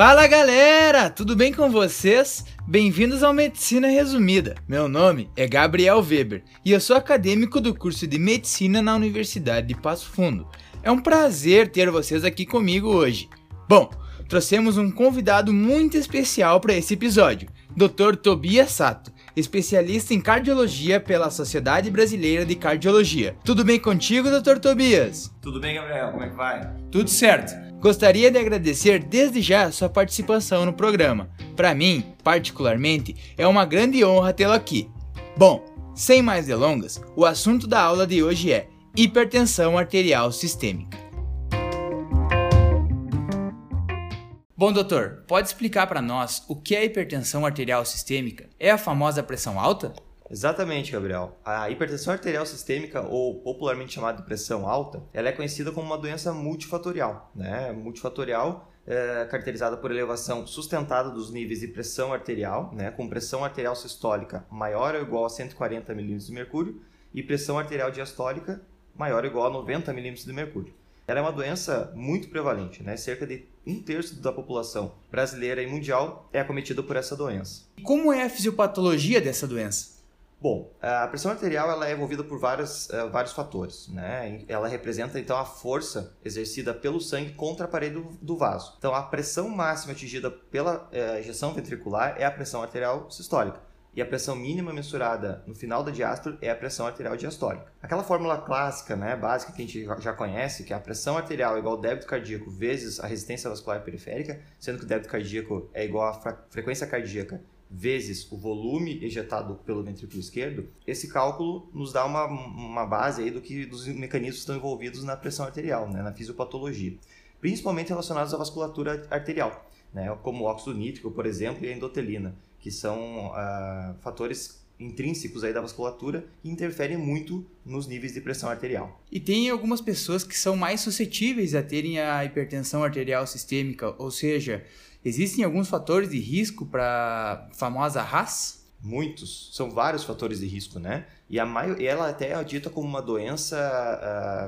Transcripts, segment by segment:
Fala galera, tudo bem com vocês? Bem-vindos ao Medicina Resumida. Meu nome é Gabriel Weber e eu sou acadêmico do curso de Medicina na Universidade de Passo Fundo. É um prazer ter vocês aqui comigo hoje. Bom, trouxemos um convidado muito especial para esse episódio, Dr. Tobias Sato, especialista em cardiologia pela Sociedade Brasileira de Cardiologia. Tudo bem contigo, Dr. Tobias? Tudo bem, Gabriel? Como é que vai? Tudo certo. Gostaria de agradecer desde já sua participação no programa. Para mim, particularmente, é uma grande honra tê-lo aqui. Bom, sem mais delongas, o assunto da aula de hoje é hipertensão arterial sistêmica. Bom, doutor, pode explicar para nós o que é hipertensão arterial sistêmica? É a famosa pressão alta? Exatamente, Gabriel. A hipertensão arterial sistêmica, ou popularmente chamada de pressão alta, ela é conhecida como uma doença multifatorial. Né? Multifatorial é caracterizada por elevação sustentada dos níveis de pressão arterial, né? com pressão arterial sistólica maior ou igual a 140 mm de mercúrio e pressão arterial diastólica maior ou igual a 90 mm de mercúrio. Ela é uma doença muito prevalente, né? cerca de um terço da população brasileira e mundial é acometida por essa doença. Como é a fisiopatologia dessa doença? Bom, a pressão arterial ela é envolvida por vários, uh, vários fatores. Né? Ela representa então a força exercida pelo sangue contra a parede do, vaso. Então, a pressão máxima atingida pela ejeção ventricular é a pressão arterial sistólica. E a pressão mínima mensurada no final da diástole é a pressão arterial diastólica. Aquela fórmula clássica, né, básica que a gente já conhece, que é a pressão arterial é igual ao débito cardíaco vezes a resistência vascular periférica, sendo que o débito cardíaco é igual à frequência cardíaca vezes o volume ejetado pelo ventrículo esquerdo, esse cálculo nos dá uma, uma base aí do que dos mecanismos que estão envolvidos na pressão arterial, né, na fisiopatologia, principalmente relacionados à vasculatura arterial, né, como o óxido nítrico, por exemplo, e a endotelina, que são uh, fatores intrínsecos aí da vasculatura que interferem muito nos níveis de pressão arterial. E tem algumas pessoas que são mais suscetíveis a terem a hipertensão arterial sistêmica, ou seja, Existem alguns fatores de risco para a famosa RAS? Muitos, são vários fatores de risco, né? E a maior, ela até é dita como uma doença,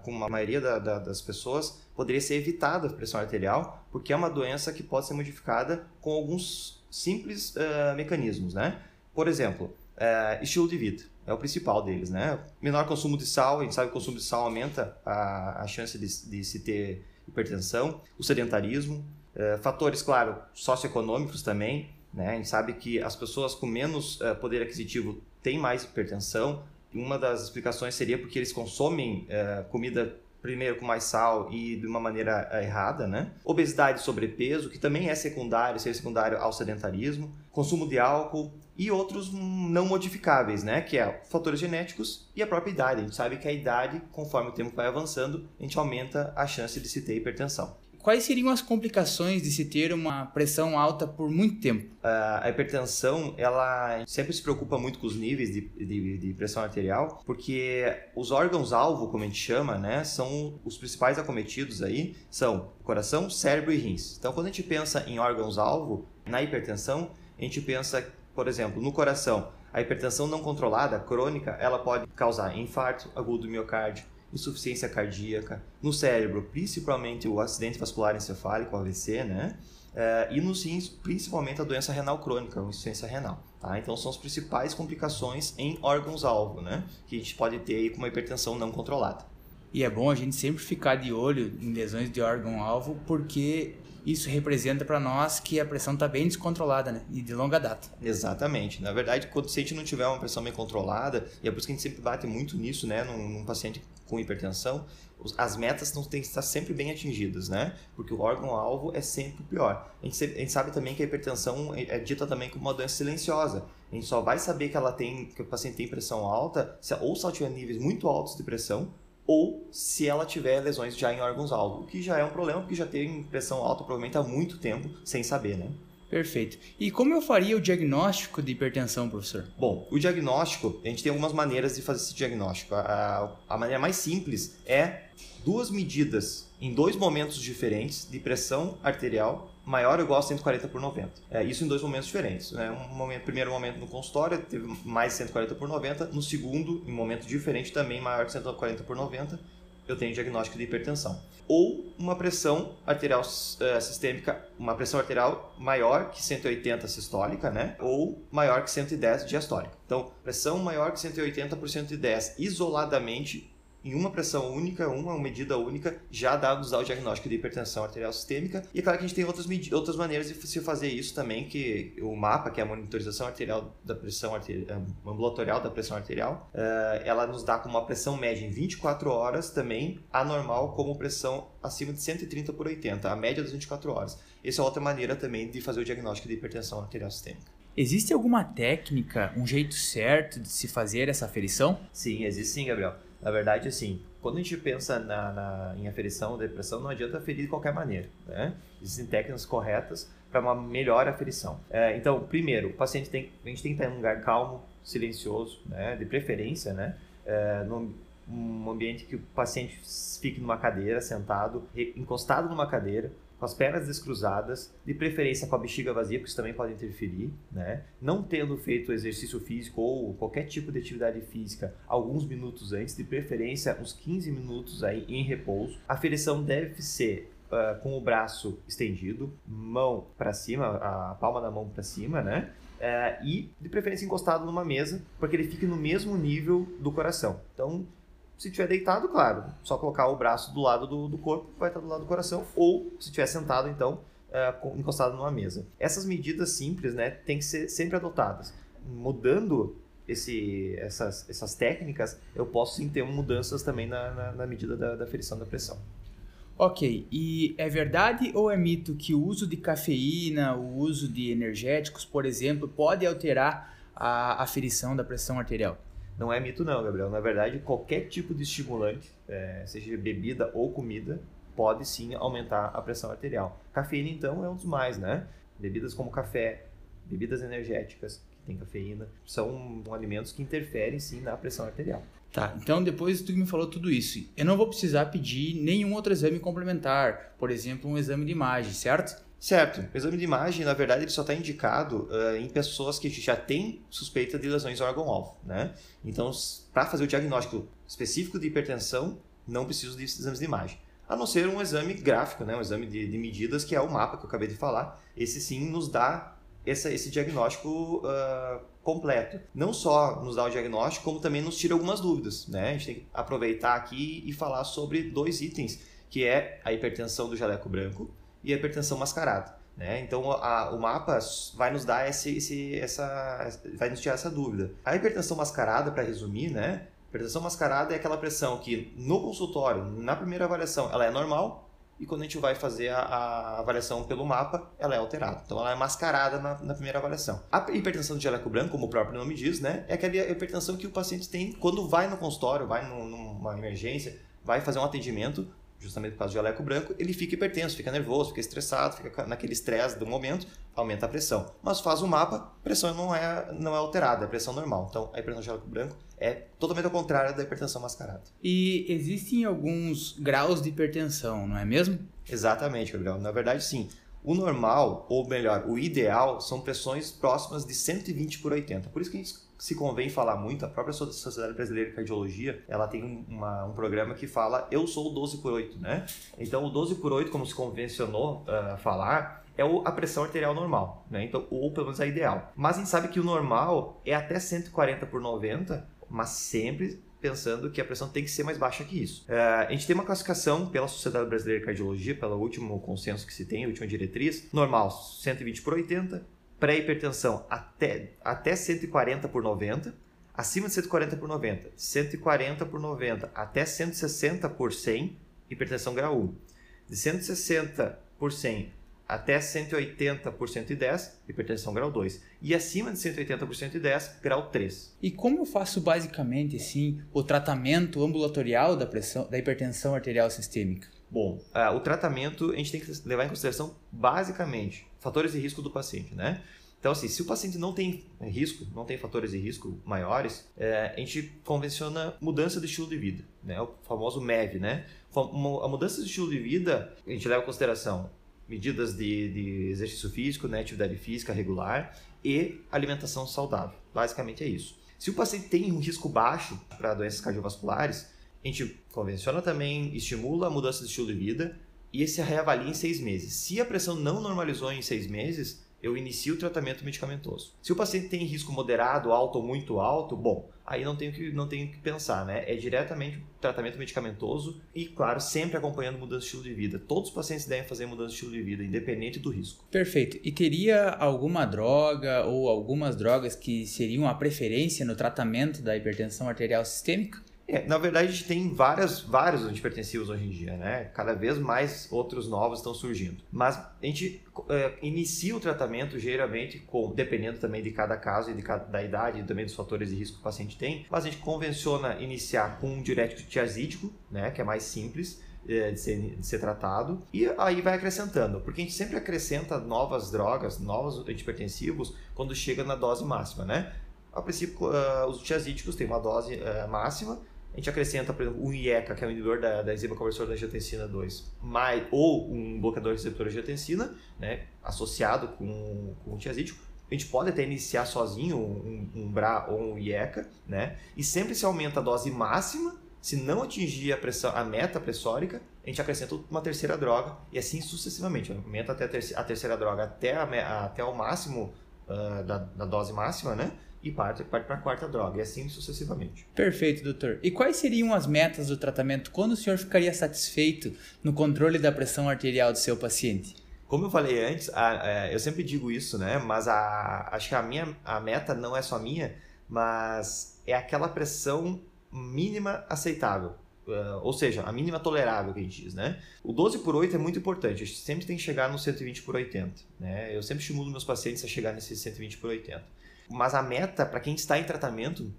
uh, como a maioria da, da, das pessoas, poderia ser evitada a pressão arterial, porque é uma doença que pode ser modificada com alguns simples uh, mecanismos, né? Por exemplo, uh, estilo de vida é o principal deles, né? Menor consumo de sal, a gente sabe que o consumo de sal aumenta a, a chance de, de se ter hipertensão, o sedentarismo, eh, fatores, claro, socioeconômicos também. Né? A gente sabe que as pessoas com menos uh, poder aquisitivo têm mais hipertensão. Uma das explicações seria porque eles consomem uh, comida primeiro com mais sal e de uma maneira errada, né? Obesidade e sobrepeso, que também é secundário, seria secundário ao sedentarismo, consumo de álcool e outros não modificáveis, né? Que é fatores genéticos e a própria idade. A gente sabe que a idade, conforme o tempo vai avançando, a gente aumenta a chance de se ter hipertensão. Quais seriam as complicações de se ter uma pressão alta por muito tempo? A hipertensão, ela sempre se preocupa muito com os níveis de, de, de pressão arterial, porque os órgãos-alvo, como a gente chama, né, são os principais acometidos aí, são coração, cérebro e rins. Então, quando a gente pensa em órgãos-alvo, na hipertensão, a gente pensa, por exemplo, no coração, a hipertensão não controlada, crônica, ela pode causar infarto agudo do miocárdio, insuficiência cardíaca, no cérebro, principalmente o acidente vascular encefálico, AVC, né? É, e nos rins, principalmente a doença renal crônica, insuficiência renal. Tá? Então, são as principais complicações em órgãos-alvo, né? Que a gente pode ter aí com uma hipertensão não controlada. E é bom a gente sempre ficar de olho em lesões de órgão-alvo, porque isso representa para nós que a pressão está bem descontrolada, né? E de longa data. Exatamente. Na verdade, quando se a gente não tiver uma pressão bem controlada, e é por isso que a gente sempre bate muito nisso, né? Num, num paciente com hipertensão, as metas não têm que estar sempre bem atingidas, né? Porque o órgão-alvo é sempre pior. A gente, a gente, sabe também que a hipertensão é, é dita também como uma doença silenciosa. A gente só vai saber que ela tem, que o paciente tem pressão alta, se, ou se ela tiver níveis muito altos de pressão, ou se ela tiver lesões já em órgãos-alvo, o que já é um problema, porque já tem pressão alta provavelmente há muito tempo sem saber, né? Perfeito. E como eu faria o diagnóstico de hipertensão, professor? Bom, o diagnóstico, a gente tem algumas maneiras de fazer esse diagnóstico. A, a maneira mais simples é duas medidas em dois momentos diferentes de pressão arterial maior igual a 140 por 90. É, isso em dois momentos diferentes. Né? Um momento, primeiro momento no consultório teve mais 140 por 90, no segundo, em um momento diferente também maior que 140 por 90, eu tenho diagnóstico de hipertensão. Ou uma pressão arterial uh, sistêmica, uma pressão arterial maior que 180 sistólica, né? Ou maior que 110 diastólica. Então, pressão maior que 180 por 110 isoladamente em uma pressão única, uma medida única, já dá, nos dá o diagnóstico de hipertensão arterial sistêmica. E é claro que a gente tem outras, outras maneiras de se fazer isso também, que o MAPA, que é a monitorização arterial da pressão arterial, eh, ambulatorial da pressão arterial, uh, ela nos dá como uma pressão média em 24 horas também, anormal como pressão acima de 130 por 80, a média das 24 horas. Essa é outra maneira também de fazer o diagnóstico de hipertensão arterial sistêmica. Existe alguma técnica, um jeito certo de se fazer essa aferição? Sim, existe sim, Gabriel. Na verdade, assim, quando a gente pensa na, na, em aferição ou depressão, não adianta aferir de qualquer maneira. Né? Existem técnicas corretas para uma melhor aferição. É, então, primeiro, o paciente tem, a gente tem que estar em um lugar calmo, silencioso, né? de preferência, né? É, num, um ambiente que o paciente fique numa cadeira, sentado, encostado numa cadeira, com as pernas descruzadas, de preferência com a bexiga vazia, porque isso também pode interferir, né? Não tendo feito exercício físico ou qualquer tipo de atividade física alguns minutos antes, de preferência uns 15 minutos aí em repouso. A aferição deve ser uh, com o braço estendido, mão para cima, a palma da mão para cima, né? Uh, e de preferência encostado numa mesa, para que ele fique no mesmo nível do coração. Então, se estiver deitado, claro, só colocar o braço do lado do, do corpo, vai estar do lado do coração. Ou, se estiver sentado, então, é, encostado numa mesa. Essas medidas simples, né, têm que ser sempre adotadas. Mudando esse, essas, essas técnicas, eu posso sim ter mudanças também na, na, na medida da, da aferição da pressão. Ok, e é verdade ou é mito que o uso de cafeína, o uso de energéticos, por exemplo, pode alterar a aferição da pressão arterial? Não é mito não, Gabriel. Na verdade, qualquer tipo de estimulante, é, seja bebida ou comida, pode sim aumentar a pressão arterial. Cafeína, então, é um dos mais, né? Bebidas como café, bebidas energéticas que têm cafeína, são alimentos que interferem sim na pressão arterial. Tá, então depois tu me falou tudo isso, eu não vou precisar pedir nenhum outro exame complementar, por exemplo, um exame de imagem, certo? Certo. O exame de imagem, na verdade, ele só está indicado uh, em pessoas que já têm suspeita de lesões órgão-alvo, né? Então, para fazer o diagnóstico específico de hipertensão, não preciso de exames de imagem. A não ser um exame gráfico, né? um exame de, de medidas, que é o mapa que eu acabei de falar. Esse sim nos dá essa, esse diagnóstico uh, completo. Não só nos dá o diagnóstico, como também nos tira algumas dúvidas. Né? A gente tem que aproveitar aqui e falar sobre dois itens, que é a hipertensão do jaleco branco e a hipertensão mascarada. Né? Então a, o mapa vai nos dar esse, esse, essa, vai nos tirar essa dúvida. A hipertensão mascarada, para resumir, né? Hipertensão mascarada é aquela pressão que no consultório, na primeira avaliação, ela é normal e quando a gente vai fazer a, a avaliação pelo mapa, ela é alterada. Então ela é mascarada na, na, primeira avaliação. A hipertensão de jaleco branco, como o próprio nome diz, né? É aquela hipertensão que o paciente tem quando vai no consultório, vai numa emergência, vai fazer um atendimento justamente por causa do jaleco branco, ele fica hipertenso, fica nervoso, fica estressado, fica naquele estresse do momento, aumenta a pressão. Mas faz o mapa, a pressão não é, não é alterada, é pressão normal. Então, a hipertensão do jaleco branco é totalmente ao contrário da hipertensão mascarada. E existem alguns graus de hipertensão, não é mesmo? Exatamente, Gabriel. Na verdade, sim. O normal, ou melhor, o ideal, são pressões próximas de 120 por 80. Por isso que a gente se convém falar muito, a própria Sociedade Brasileira de Cardiologia, ela tem uma, um programa que fala eu sou o 12 por 8, né? Então o 12 por 8, como se convencionou uh, falar, é a pressão arterial normal, né? Então, ou pelo menos a ideal. Mas a gente sabe que o normal é até 140 por 90, mas sempre pensando que a pressão tem que ser mais baixa que isso. Uh, a gente tem uma classificação pela Sociedade Brasileira de Cardiologia, pelo último consenso que se tem, a última diretriz, normal 120 por 80, pré-hipertensão até, até 140 por 90, acima de 140 por 90, 140 por 90 até 160 por 100, hipertensão grau 1. De 160 por 100 até 180 por 110, hipertensão grau 2. E acima de 180 por 110, grau 3. E como eu faço basicamente assim, o tratamento ambulatorial da, pressão, da hipertensão arterial sistêmica? Bom, uh, o tratamento a gente tem que levar em consideração basicamente fatores de risco do paciente, né? Então, assim, se o paciente não tem risco, não tem fatores de risco maiores, é, a gente convenciona mudança de estilo de vida, né? O famoso MEV, né? A mudança de estilo de vida, a gente leva em consideração medidas de, de exercício físico, né? atividade física regular e alimentação saudável. Basicamente é isso. Se o paciente tem um risco baixo para doenças cardiovasculares, A gente convenciona também, estimula a mudança de estilo de vida e se reavalia em seis meses. Se a pressão não normalizou em seis meses, eu inicio o tratamento medicamentoso. Se o paciente tem risco moderado, alto ou muito alto, bom, aí não tenho que, não tenho que pensar, né? É diretamente tratamento medicamentoso e, claro, sempre acompanhando mudança de estilo de vida. Todos os pacientes devem fazer mudança de estilo de vida, independente do risco. Perfeito. E teria alguma droga ou algumas drogas que seriam a preferência no tratamento da hipertensão arterial sistêmica? É, na verdade, a gente tem várias, vários antipertensivos hoje em dia, né? Cada vez mais outros novos estão surgindo. Mas a gente é, inicia o tratamento geralmente, com, dependendo também de cada caso e de cada, da idade e também dos fatores de risco que o paciente tem, mas a gente convenciona iniciar com um diurético tiazídico, né? Que é mais simples, é, de ser, de ser, tratado e aí vai acrescentando, porque a gente sempre acrescenta novas drogas, novos antipertensivos quando chega na dose máxima, né? A princípio, uh, os tiazídicos têm uma dose uh, máxima, a gente acrescenta, por exemplo, o IECA, que é o inibidor da, da enzima conversora da angiotensina 2, mais, ou um bloqueador receptor de angiotensina, né, associado com, com o tiazídico. A gente pode até iniciar sozinho um, um BRA ou um IECA, né? E sempre se aumenta a dose máxima, se não atingir a, pressão, a meta pressórica, a gente acrescenta uma terceira droga e assim sucessivamente. Aumenta até a terceira droga até, a, até o máximo uh, da, da dose máxima, né? E parte, parte para a quarta droga, e assim sucessivamente. Perfeito, doutor. E quais seriam as metas do tratamento? Quando o senhor ficaria satisfeito no controle da pressão arterial do seu paciente? Como eu falei antes, a, a, é, eu sempre digo isso, né? Mas a, acho que a minha a meta não é só minha, mas é aquela pressão mínima aceitável. Uh, ou seja, a mínima tolerável que a gente diz, né? O 12 por 8 é muito importante, a gente sempre tem que chegar no 120 por 80, né? Eu sempre estimulo meus pacientes a chegar nesse 120 por 80. Mas a meta, para quem está em tratamento,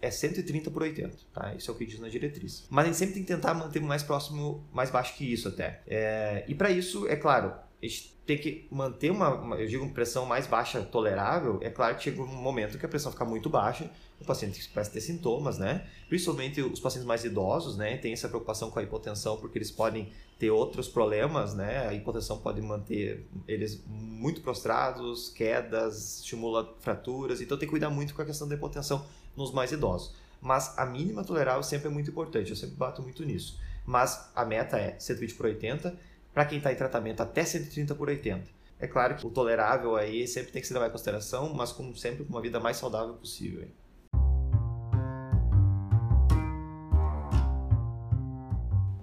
é 130 por 80, tá? Isso é o que diz na diretriz. Mas a gente sempre tem que tentar manter mais próximo, mais baixo que isso até. É... e para isso, é claro, gente tem que manter uma, uma, eu digo, pressão mais baixa tolerável. É claro que chega um momento que a pressão fica muito baixa, o paciente começa a ter sintomas, né? Principalmente os pacientes mais idosos, né? Tem essa preocupação com a hipotensão porque eles podem ter outros problemas, né? A hipotensão pode manter eles muito prostrados, quedas, estimula fraturas, então tem que cuidar muito com a questão da hipotensão nos mais idosos. Mas a mínima tolerável sempre é muito importante, eu sempre bato muito nisso. Mas a meta é 120 por 80, para quem está em tratamento até 130 por 80. É claro que o tolerável aí sempre tem que ser levado em consideração, mas como sempre com uma vida mais saudável possível.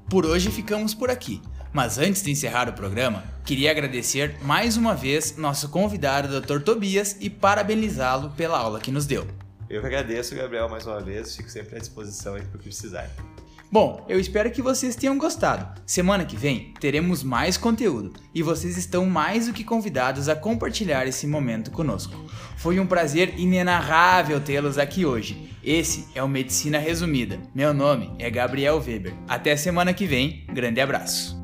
Por hoje ficamos por aqui. Mas antes de encerrar o programa, queria agradecer mais uma vez nosso convidado, Dr. Tobias, e parabenizá-lo pela aula que nos deu. Eu que agradeço, Gabriel, mais uma vez. Fico sempre à disposição aí para o que precisar. Bom, eu espero que vocês tenham gostado. Semana que vem teremos mais conteúdo e vocês estão mais do que convidados a compartilhar esse momento conosco. Foi um prazer inenarrável tê-los aqui hoje. Esse é o Medicina Resumida. Meu nome é Gabriel Weber. Até semana que vem. Grande abraço.